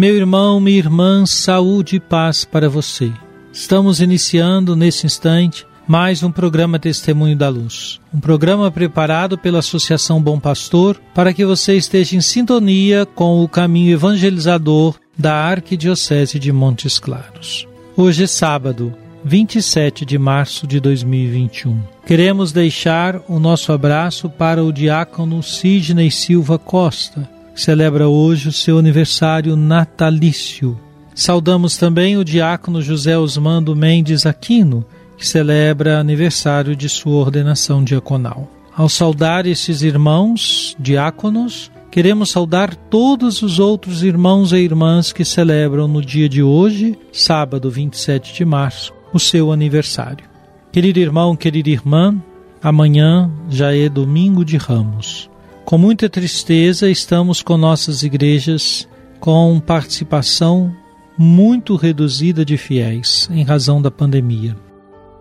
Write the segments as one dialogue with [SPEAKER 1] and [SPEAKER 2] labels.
[SPEAKER 1] Meu irmão, minha irmã, saúde e paz para você. Estamos iniciando nesse instante mais um programa Testemunho da Luz. Um programa preparado pela Associação Bom Pastor para que você esteja em sintonia com o caminho evangelizador da Arquidiocese de Montes Claros. Hoje é sábado, 27 de março de 2021. Queremos deixar o nosso abraço para o diácono Sidney Silva Costa, celebra hoje o seu aniversário natalício. Saudamos também o diácono José Osmando Mendes Aquino, que celebra aniversário de sua ordenação diaconal. Ao saudar esses irmãos diáconos, queremos saudar todos os outros irmãos e irmãs que celebram no dia de hoje, sábado 27 de março, o seu aniversário. Querido irmão, querida irmã, amanhã já é domingo de ramos. Com muita tristeza, estamos com nossas igrejas com participação muito reduzida de fiéis em razão da pandemia.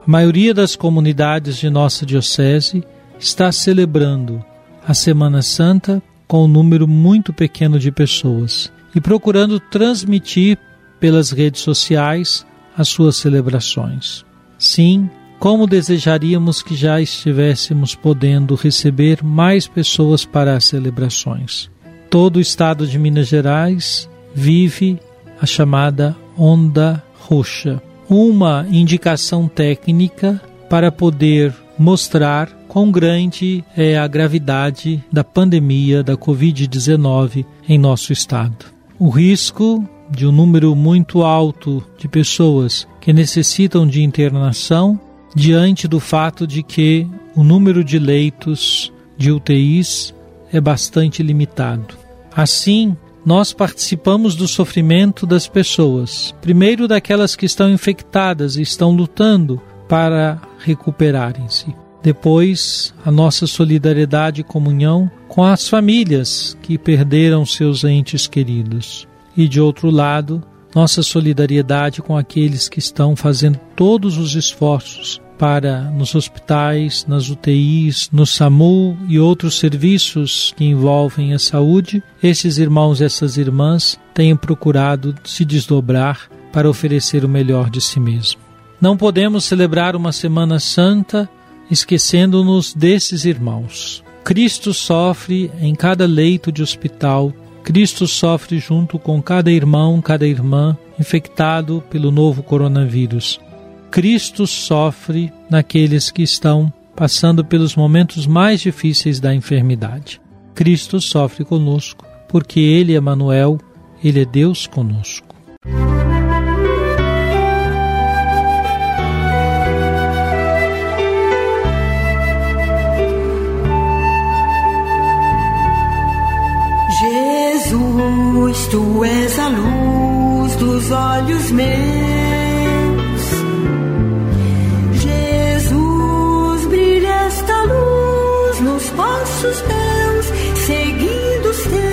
[SPEAKER 1] A maioria das comunidades de nossa Diocese está celebrando a Semana Santa com um número muito pequeno de pessoas e procurando transmitir pelas redes sociais as suas celebrações. Sim, como desejaríamos que já estivéssemos podendo receber mais pessoas para as celebrações. Todo o estado de Minas Gerais vive a chamada onda roxa, uma indicação técnica para poder mostrar quão grande é a gravidade da pandemia da Covid-19 em nosso estado. O risco de um número muito alto de pessoas que necessitam de internação diante do fato de que o número de leitos de UTIs é bastante limitado. Assim, nós participamos do sofrimento das pessoas, primeiro daquelas que estão infectadas e estão lutando para recuperarem-se. Depois, a nossa solidariedade e comunhão com as famílias que perderam seus entes queridos. E de outro lado, nossa solidariedade com aqueles que estão fazendo todos os esforços para nos hospitais, nas UTIs, no SAMU e outros serviços que envolvem a saúde, esses irmãos e essas irmãs têm procurado se desdobrar para oferecer o melhor de si mesmo. Não podemos celebrar uma Semana Santa esquecendo-nos desses irmãos. Cristo sofre em cada leito de hospital, Cristo sofre junto com cada irmão, cada irmã infectado pelo novo coronavírus. Cristo sofre naqueles que estão passando pelos momentos mais difíceis da enfermidade. Cristo sofre conosco, porque Ele é Manuel, Ele é Deus conosco.
[SPEAKER 2] Tu és a luz dos olhos meus. Jesus, brilha esta luz nos passos meus, seguindo os teus.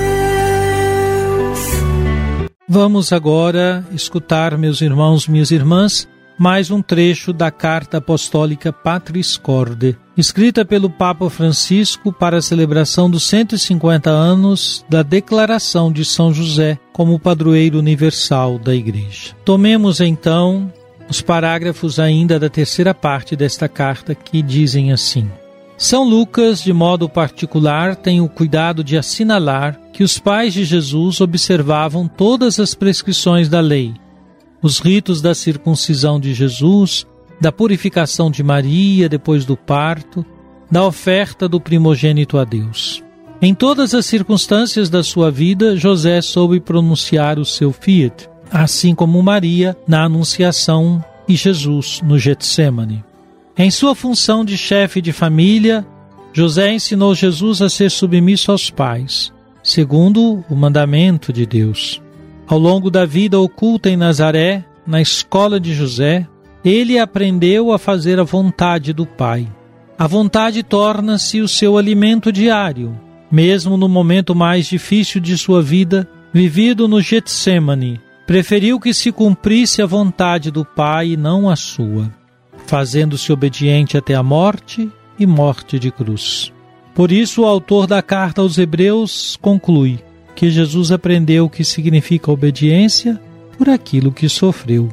[SPEAKER 1] Vamos agora escutar, meus irmãos, minhas irmãs, mais um trecho da carta apostólica Patris Corde, escrita pelo Papa Francisco para a celebração dos 150 anos da declaração de São José como padroeiro universal da Igreja. Tomemos então os parágrafos ainda da terceira parte desta carta que dizem assim: São Lucas, de modo particular, tem o cuidado de assinalar que os pais de Jesus observavam todas as prescrições da lei, os ritos da circuncisão de Jesus, da purificação de Maria depois do parto, da oferta do primogênito a Deus. Em todas as circunstâncias da sua vida, José soube pronunciar o seu fiat, assim como Maria na Anunciação e Jesus no Getsemane. Em sua função de chefe de família, José ensinou Jesus a ser submisso aos pais, segundo o mandamento de Deus. Ao longo da vida oculta em Nazaré, na escola de José, ele aprendeu a fazer a vontade do Pai. A vontade torna-se o seu alimento diário, mesmo no momento mais difícil de sua vida, vivido no Getsemane, preferiu que se cumprisse a vontade do Pai e não a sua, fazendo-se obediente até a morte e morte de cruz. Por isso, o autor da carta aos Hebreus conclui que Jesus aprendeu o que significa obediência por aquilo que sofreu.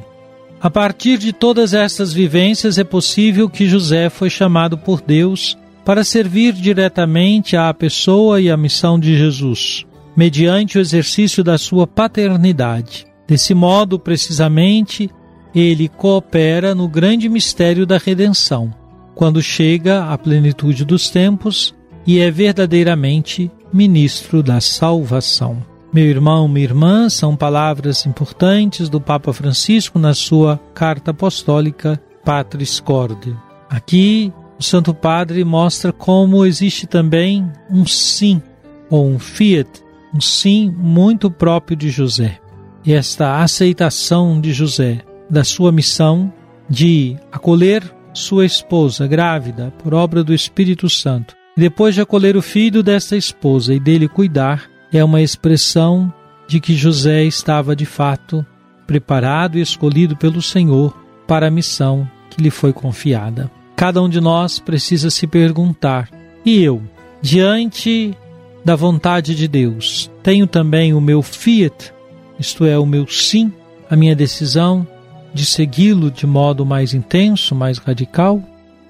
[SPEAKER 1] A partir de todas estas vivências, é possível que José foi chamado por Deus para servir diretamente à pessoa e à missão de Jesus, mediante o exercício da sua paternidade. Desse modo, precisamente, ele coopera no grande mistério da redenção, quando chega à plenitude dos tempos e é verdadeiramente ministro da salvação. Meu irmão, minha irmã, são palavras importantes do Papa Francisco na sua carta apostólica Patris Corde. Aqui o Santo Padre mostra como existe também um sim, ou um fiat, um sim muito próprio de José. E esta aceitação de José da sua missão de acolher sua esposa grávida por obra do Espírito Santo, depois de acolher o filho desta esposa e dele cuidar, é uma expressão de que José estava de fato preparado e escolhido pelo Senhor para a missão que lhe foi confiada. Cada um de nós precisa se perguntar: e eu, diante da vontade de Deus, tenho também o meu fiat, isto é, o meu sim, a minha decisão de segui-lo de modo mais intenso, mais radical?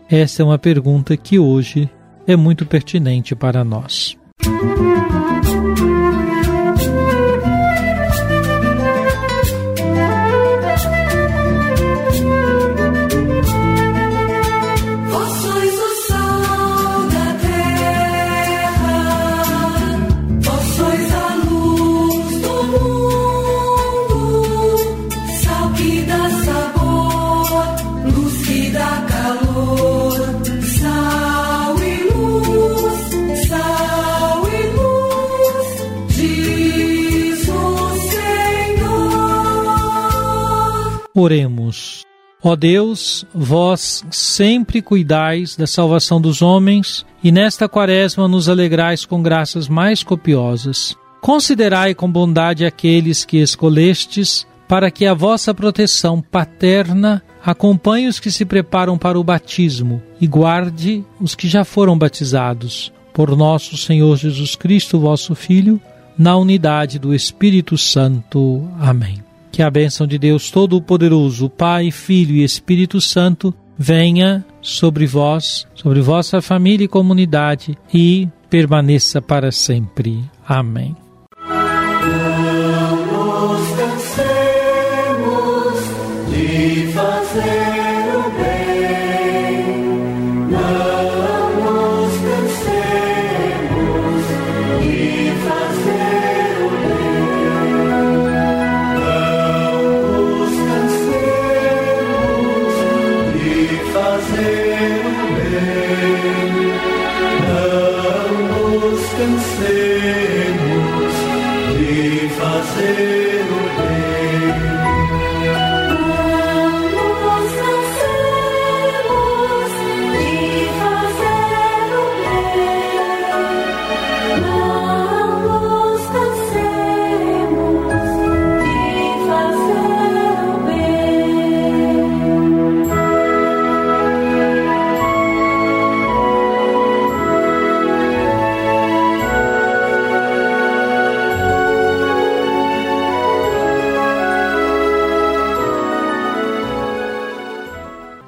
[SPEAKER 1] Esta é uma pergunta que hoje é muito pertinente para nós. Música Oremos. Ó Deus, vós sempre cuidais da salvação dos homens e nesta quaresma nos alegrais com graças mais copiosas. Considerai com bondade aqueles que escolestes, para que a vossa proteção paterna acompanhe os que se preparam para o batismo e guarde os que já foram batizados. Por nosso Senhor Jesus Cristo, vosso Filho, na unidade do Espírito Santo. Amém. Que a bênção de Deus Todo-Poderoso, Pai, Filho e Espírito Santo, venha sobre vós, sobre vossa família e comunidade e permaneça para sempre. Amém.
[SPEAKER 3] Cansemos de